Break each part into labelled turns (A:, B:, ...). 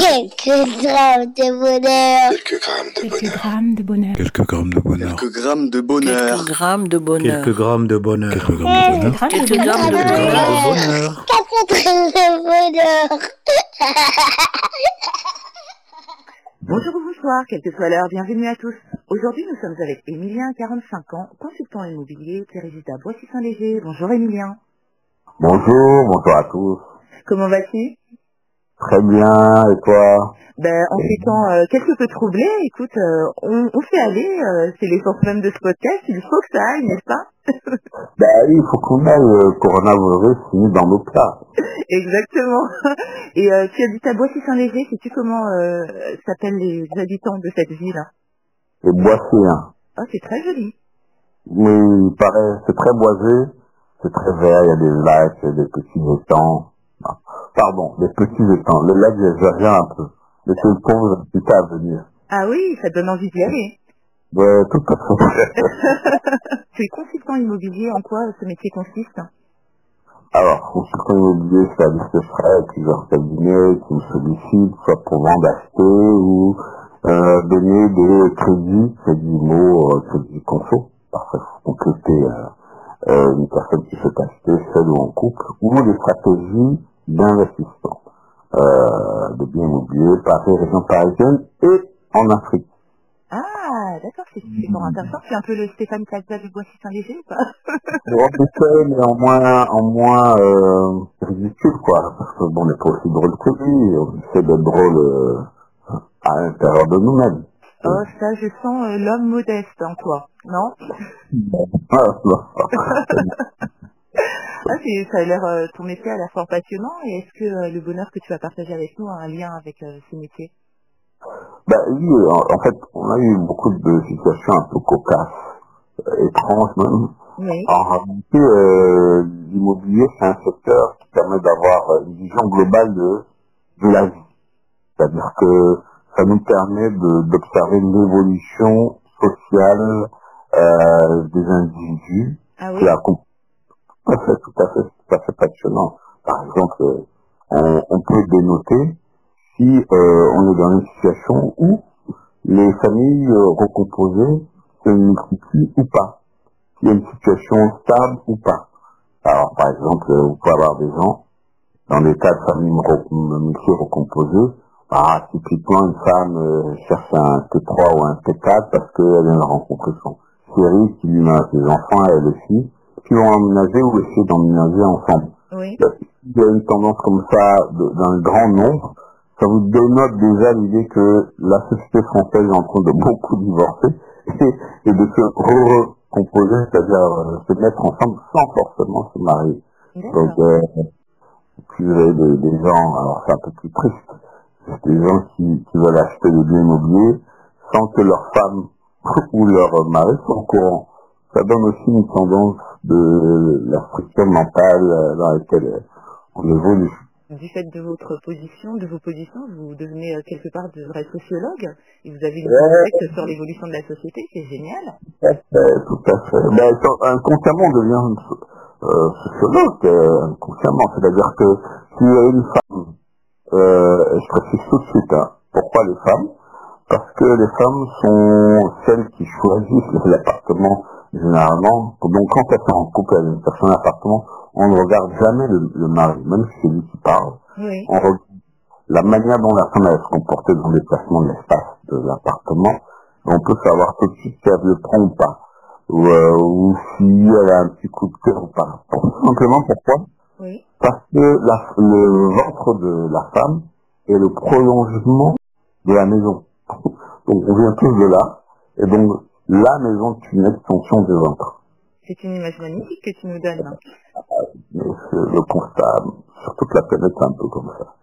A: Quelques grammes de bonheur.
B: Quelques grammes de
C: Quelques
B: bonheur.
C: grammes de bonheur.
D: Quelques grammes de bonheur.
E: Quelques grammes de bonheur.
F: Quelques grammes de bonheur.
G: Quelques grammes de bonheur.
D: Quelques grammes de bonheur.
F: Quelques grammes de bonheur.
G: bonheur.
A: Quatre grammes de bonheur.
H: Bonjour ou bonsoir, quelle que soit l'heure, bienvenue à tous. Aujourd'hui, nous sommes avec Emilien, 45 ans, consultant immobilier qui réside à Boissy-Saint-Léger. Bonjour Emilien.
I: Bonjour, bonjour à tous.
H: Comment vas-tu
I: Très bien, et toi?
H: Ben, en temps euh, quelque peu troublés, écoute, euh, on, on fait aller, euh, c'est l'essence même de ce podcast, il faut que ça aille, n'est-ce pas?
I: Ben oui, il faut qu'on aille le coronavirus fini dans nos plats.
H: Exactement. Et euh, tu habites à Boissy-Saint-Léger, sais-tu comment euh, s'appellent les habitants de cette ville?
I: C'est boissé, hein.
H: Oh, c'est très joli.
I: Oui, il paraît, c'est très boisé, c'est très vert, il y a des lacs, il y a des petits étangs. Pardon, des petits étangs. Le lac, j'exagère un peu. Mais c'est le pauvre petit à venir.
H: Ah oui, ça donne envie d'y aller.
I: Ouais, tout à fait.
H: Tu es consultant immobilier, en quoi ce métier consiste?
I: Alors, consultant immobilier, c'est la liste frais, plusieurs cabinets qui me sollicitent, soit pour vendre, acheter ou euh, donner des crédits, crédits IMO, euh, crédits conso. Parfois, il faut compléter euh, euh, une personne qui souhaite acheter seule ou en couple, ou des stratégies d'investissement euh, de biens immobiliers, Paris, région parisienne et en Afrique.
H: Ah, d'accord, c'est super intéressant. C'est un peu le Stéphane Plaza de Boissy-Saint-Léger ou pas
I: mais en moins, en moins euh, ridicule, quoi. Parce que bon, on n'est pas aussi drôle que lui. On essaie d'être drôle euh, à l'intérieur de nous-mêmes.
H: Oh, ça, je sens euh, l'homme modeste en toi, non
I: Ah,
H: c'est- Ça a l'air, euh, ton métier a l'air fort passionnant. Et est-ce que euh, le bonheur que tu vas partager avec nous a un lien avec euh, ce métier?
I: Bah, oui, en, en fait, on a eu beaucoup de situations un peu cocasses, euh, étranges même.
H: Oui.
I: En réalité, euh, l'immobilier, c'est un secteur qui permet d'avoir euh, une vision globale de, de la vie. C'est-à-dire que ça nous permet de- d'observer l'évolution sociale euh, des individus
H: Ah
I: qui
H: oui.
I: Tout à fait, tout à fait, tout à fait passionnant. Par exemple, euh, on, peut dénoter si euh, on est dans une situation où les familles euh, recomposées se multiplient ou pas. S'il y a une situation stable ou pas. Alors, par exemple, vous pouvez avoir des gens dans des cas de familles re- multi recomposées. Ah, typiquement, une femme cherche un T3 ou un T4 parce qu'elle vient de rencontrer son chéri qui lui met ses enfants et elle aussi, qui vont emménager ou essayer d'emménager ensemble.
H: Oui.
I: Il y a une tendance comme ça le grand nombre. Ça vous dénote déjà l'idée que la société française est en train de beaucoup divorcer et, et de se recomposer, c'est-à-dire euh, se mettre ensemble sans forcément se marier. Donc, euh, vous avez des, des gens, alors c'est un peu plus triste, des gens qui, qui veulent acheter des biens immobiliers sans que leur femme ou leur mari soit au courant. Ça donne aussi une tendance de la structure mentale dans laquelle on évolue.
H: Du fait de votre position, de vos positions, vous devenez euh, quelque part de vrai sociologue et vous avez une
I: Ouais.
H: réflexe sur l'évolution de la société, c'est génial.
I: Tout à fait. Ben, sur- inconsciemment, on devient euh, sociologue, euh, inconsciemment. C'est-à-dire que si une femme, euh, je précise tout de suite, hein, pourquoi les femmes? Parce que les femmes sont celles qui choisissent l'appartement généralement. Donc quand elles sont en couple, elles cherchent un appartement, on ne regarde jamais le, le mari, même si c'est lui qui parle.
H: Oui.
I: On regarde la manière dont la femme elle se comporter dans le déplacement de l'espace de l'appartement, on peut savoir tout de suite si elle le prend ou pas, ou, euh, ou si elle a un petit coup de cœur ou pas. Tout simplement pourquoi?
H: Oui.
I: Parce que la- le ventre de la femme est le prolongement de la maison. Donc on vient tous de là, et donc la maison est une extension du ventre.
H: C'est une image magnifique que tu nous donnes.
I: Le constat, sur toute la planète, c'est un peu comme ça.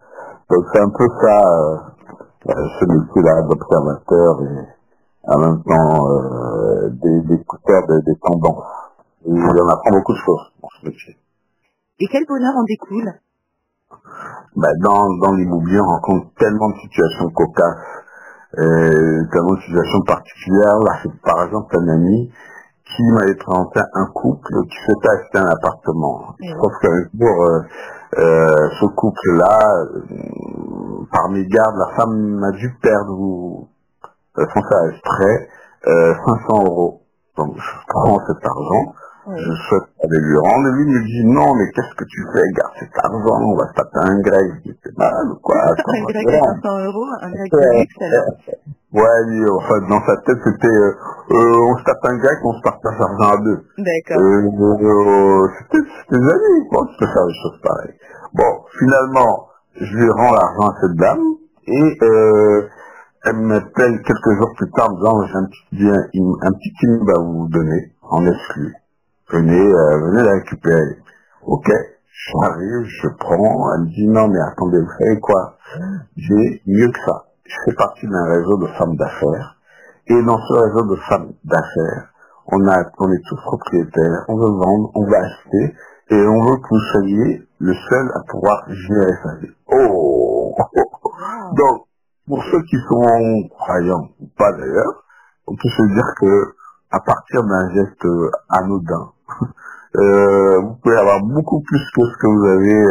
I: Donc c'est un peu ça, euh, ce métier-là d'observateur et en même temps euh, des- d'écouteur des, des tendances. Et on apprend beaucoup de choses dans ce métier.
H: Et quel bonheur en découle?
I: Bah, dans dans l'immobilier, on rencontre tellement de situations cocasses, euh, tellement de situations particulières. Là, c'est par exemple un ami qui m'avait présenté un couple qui s'était acheté un appartement.
H: Mhm.
I: Sauf qu'un jour, euh, euh, ce couple-là, euh, par mégarde, la femme a dû perdre, ou, sans exprès, euh, 500 euros. Donc je prends cet argent,
H: Oui.
I: je souhaite aller lui rendre, lui me dit non, mais qu'est-ce que tu fais, garde cet argent, on va se taper un grec. Je dis, c'est mal ou quoi?
H: Un grec à
I: fais
H: 500 euros, un grec de luxe alors.
I: Ouais, lui, enfin, dans sa tête, c'était, euh, euh, on se tape un grec, on se partage l'argent à deux.
H: D'accord.
I: Euh, c'était c'était des amis, quoi, tu peux faire des choses pareilles. Bon, finalement, je lui rends l'argent à cette dame, et elle m'appelle quelques jours plus tard en me disant, j'ai un petit, bien, un petit film à vous donner, en exclu. Venez, euh, venez la récupérer. Ok, j'arrive, je prends, elle me dit, non mais attendez, vous savez quoi? J'ai mieux que ça. Je fais partie d'un réseau de femmes d'affaires, et dans ce réseau de femmes d'affaires, on a, on est tous propriétaires, on veut vendre, on veut acheter, et on veut que vous soyez le seul à pouvoir gérer sa vie. Oh Donc, pour ceux qui sont croyants, ou pas d'ailleurs, on peut se dire que à partir d'un geste euh, anodin, euh, vous pouvez avoir beaucoup plus que ce que vous avez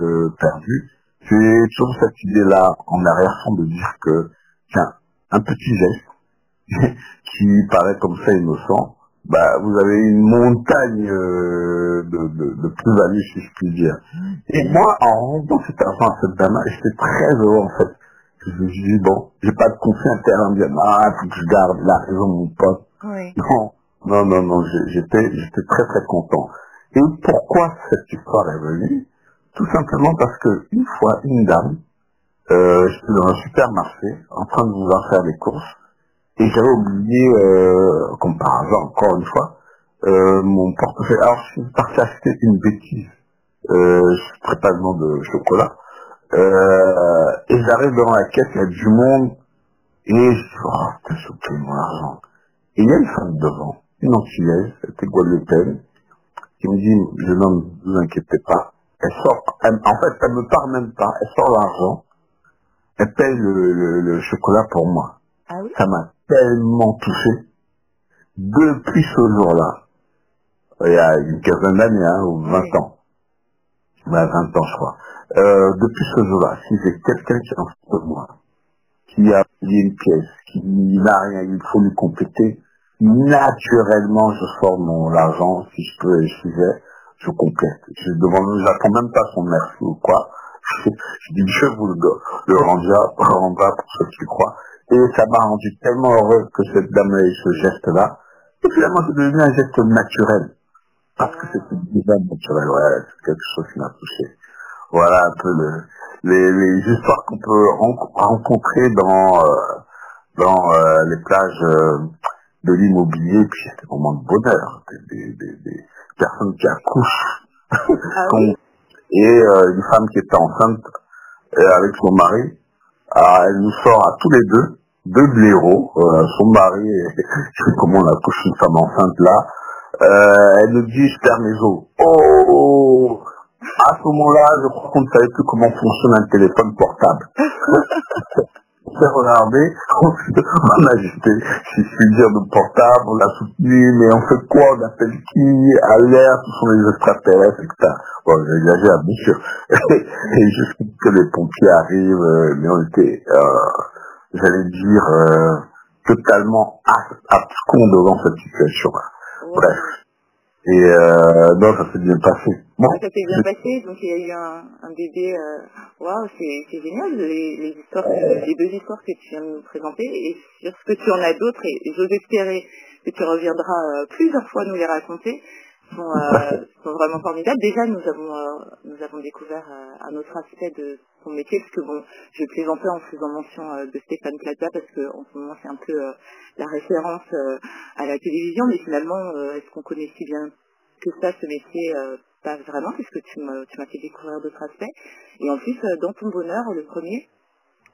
I: euh, perdu. C'est toujours cette idée-là en arrière-fond de dire que, tiens, un petit geste qui paraît comme ça innocent, bah, vous avez une montagne de, de, de plus-value, si je puis dire. Et moi, en rendant cet argent à cette dame, j'étais très heureux, en fait. Je me suis dit, bon, j'ai pas de conflit interne, ah, faut que je garde la raison de mon pote. Non, non, non, non, j'étais, j'étais très très content. Et pourquoi cette histoire est venue? Tout simplement parce que une fois, une dame, euh, j'étais dans un supermarché, en train de vouloir faire des courses, et j'avais oublié, euh, comme par hasard, encore une fois, euh, mon portefeuille. Alors, je suis parti acheter une bêtise. Euh, nom de chocolat. Et j'arrive devant la caisse, il y a du monde, et je dis, oh, j'ai oublié mon argent. Et il y a une femme devant, une Antillaise, elle était guadeloupéenne, qui me dit, jeune homme, ne vous inquiétez pas. Elle sort, elle- en fait, elle me parle même pas, elle sort l'argent, elle paye le, le- le chocolat pour moi.
H: Ah oui?
I: Ça m'a tellement touché. Depuis ce jour-là, il y a une quinzaine d'années, hein, ou 20
H: Oui.
I: ans, ouais, 20 ans je crois, euh, depuis ce jour-là, si j'ai quelqu'un qui est en face de moi, qui a oublié une pièce, qui n'a rien, il faut lui compléter, naturellement, je sors mon l'argent, si je peux, si j'ai, je complète. Je demande, j'attends même pas son merci ou quoi. Je, je dis, Dieu vous le, le rendra, rendra pour ceux qui croient. Et ça m'a rendu tellement heureux que cette dame ait ce geste-là. Et finalement, c'est devenu un geste naturel. Parce que c'est déjà naturel, ouais, c'est quelque chose qui m'a touché. Voilà un peu le, les, les histoires qu'on peut ren- rencontrer dans, euh, dans euh, les plages euh, de l'immobilier, puis c'est moments de bonheur, des, des, personnes qui accouchent,
H: Ah oui.
I: et une femme qui était enceinte avec son mari, Ah, elle nous sort à tous les deux, deux blaireaux, son mari, et, je sais comment on accouche une femme enceinte là, elle nous dit, je perds mes os. Oh À ce moment-là, je crois qu'on ne savait plus comment fonctionne un téléphone portable. on s'est regardé, on a jeté, si je puis dire, de portable, on l'a soutenu, mais on fait quoi? On appelle qui? Alerte, ce sont les extraterrestres, etc. Bon, j'exagère, bien sûr. Et jusqu'à ce que les pompiers arrivent, euh, mais on était, euh, j'allais dire, euh, totalement ab- abscons devant cette situation-là. Bref. Et euh, non, ça s'est bien passé. Bon,
H: Ouais, ça s'est bien passé, donc il y a eu un, un bébé. euh, Waouh, c'est c'est génial les, les histoires, que- les deux histoires que tu viens de nous présenter. Et sur ce que tu en as d'autres, et, et j'ose espérer que tu reviendras euh, plusieurs fois nous les raconter, sont, euh, sont vraiment formidables. Déjà, nous avons euh, nous avons découvert euh, un autre aspect de ton métier, parce que bon, je plaisantais en faisant mention de Stéphane Plaza, parce que en ce moment c'est un peu la référence à la télévision, mais finalement, est-ce qu'on connaît si bien que ça, ce métier pas vraiment, puisque tu m'as tu m'as fait découvrir d'autres aspects. Et en plus, dans ton bonheur, le premier,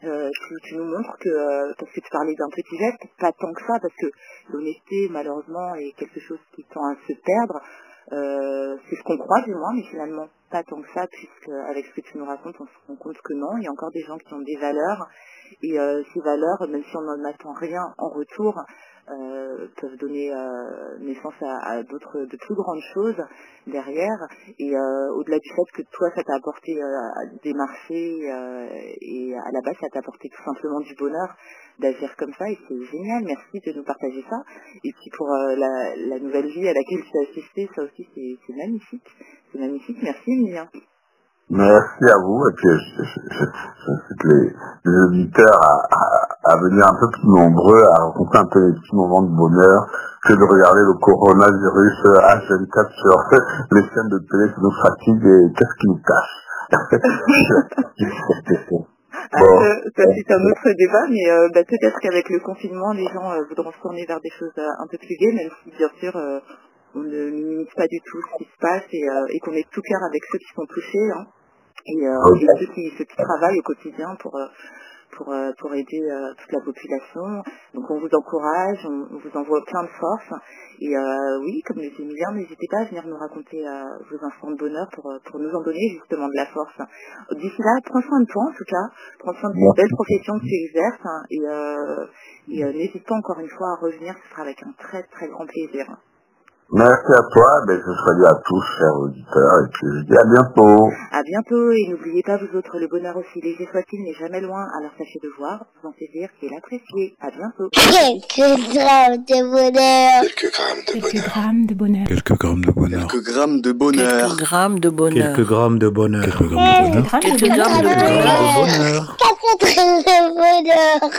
H: euh, tu, tu nous montres que, euh, parce que tu parlais d'un petit geste, pas tant que ça, parce que l'honnêteté, malheureusement, est quelque chose qui tend à se perdre. Euh, c'est ce qu'on croit du moins, mais finalement pas tant que ça, puisque avec ce que tu nous racontes, on se rend compte que non, il y a encore des gens qui ont des valeurs, et euh, ces valeurs, même si on n'en attend rien en retour, euh, peuvent donner euh, naissance à, d'autres, de plus grandes choses derrière. Et euh, au-delà du fait que toi, ça t'a apporté des marchés et à la base, ça t'a apporté tout simplement du bonheur d'agir comme ça. Et c'est génial. Merci de nous partager ça. Et puis pour la, la nouvelle vie à laquelle tu as assisté, ça aussi, c'est magnifique. C'est magnifique. Merci, Emilien.
I: Merci à vous et puis je- je- je- j'invite les, les auditeurs à, à- à venir un peu plus nombreux, à rencontrer un peu les petits moments de bonheur que de regarder le coronavirus euh, H24 sur les chaînes de télé, ça nous fatigue et qu'est-ce qui nous cache
H: Ah,
I: Bon.
H: c'est un autre débat, mais euh, bah, peut-être qu'avec le confinement, les gens euh, voudront se tourner vers des choses euh, un peu plus gaies, même si bien sûr on ne minimise pas du tout ce qui se passe et, et qu'on est tout cœur avec ceux qui sont touchés hein, et, euh,
I: Ok.
H: et ceux, qui, ceux qui travaillent au quotidien pour euh, pour, euh, pour aider euh, toute la population. Donc on vous encourage, on, on vous envoie plein de force. Et euh, oui, comme le dit Emilien, n'hésitez pas à venir nous raconter euh, vos instants de bonheur pour, pour nous en donner justement de la force. D'ici là, prends soin de toi en tout cas, prends soin de cette belle profession que tu exerces hein, et, euh, et euh, n'hésite pas encore une fois à revenir, ce sera avec un très très grand plaisir.
I: Merci à toi, ben, je salue à tous, chers auditeurs, et puis je dis à bientôt.
H: À bientôt et n'oubliez pas vous autres, le bonheur aussi léger soit-il n'est jamais loin, alors sachez de voir, vous en saisir et l'apprécier. À bientôt.
A: Quelques grammes de bonheur.
B: Quelques grammes de bonheur.
D: Quelques grammes de bonheur.
C: Quelques grammes de bonheur.
F: Quelques grammes de bonheur.
E: Quelques grammes de bonheur.
D: Quelques grammes de bonheur.
F: Quelques grammes de
A: grammes de
F: bonheur.
E: bonheur.
A: Quatre grammes de bonheur.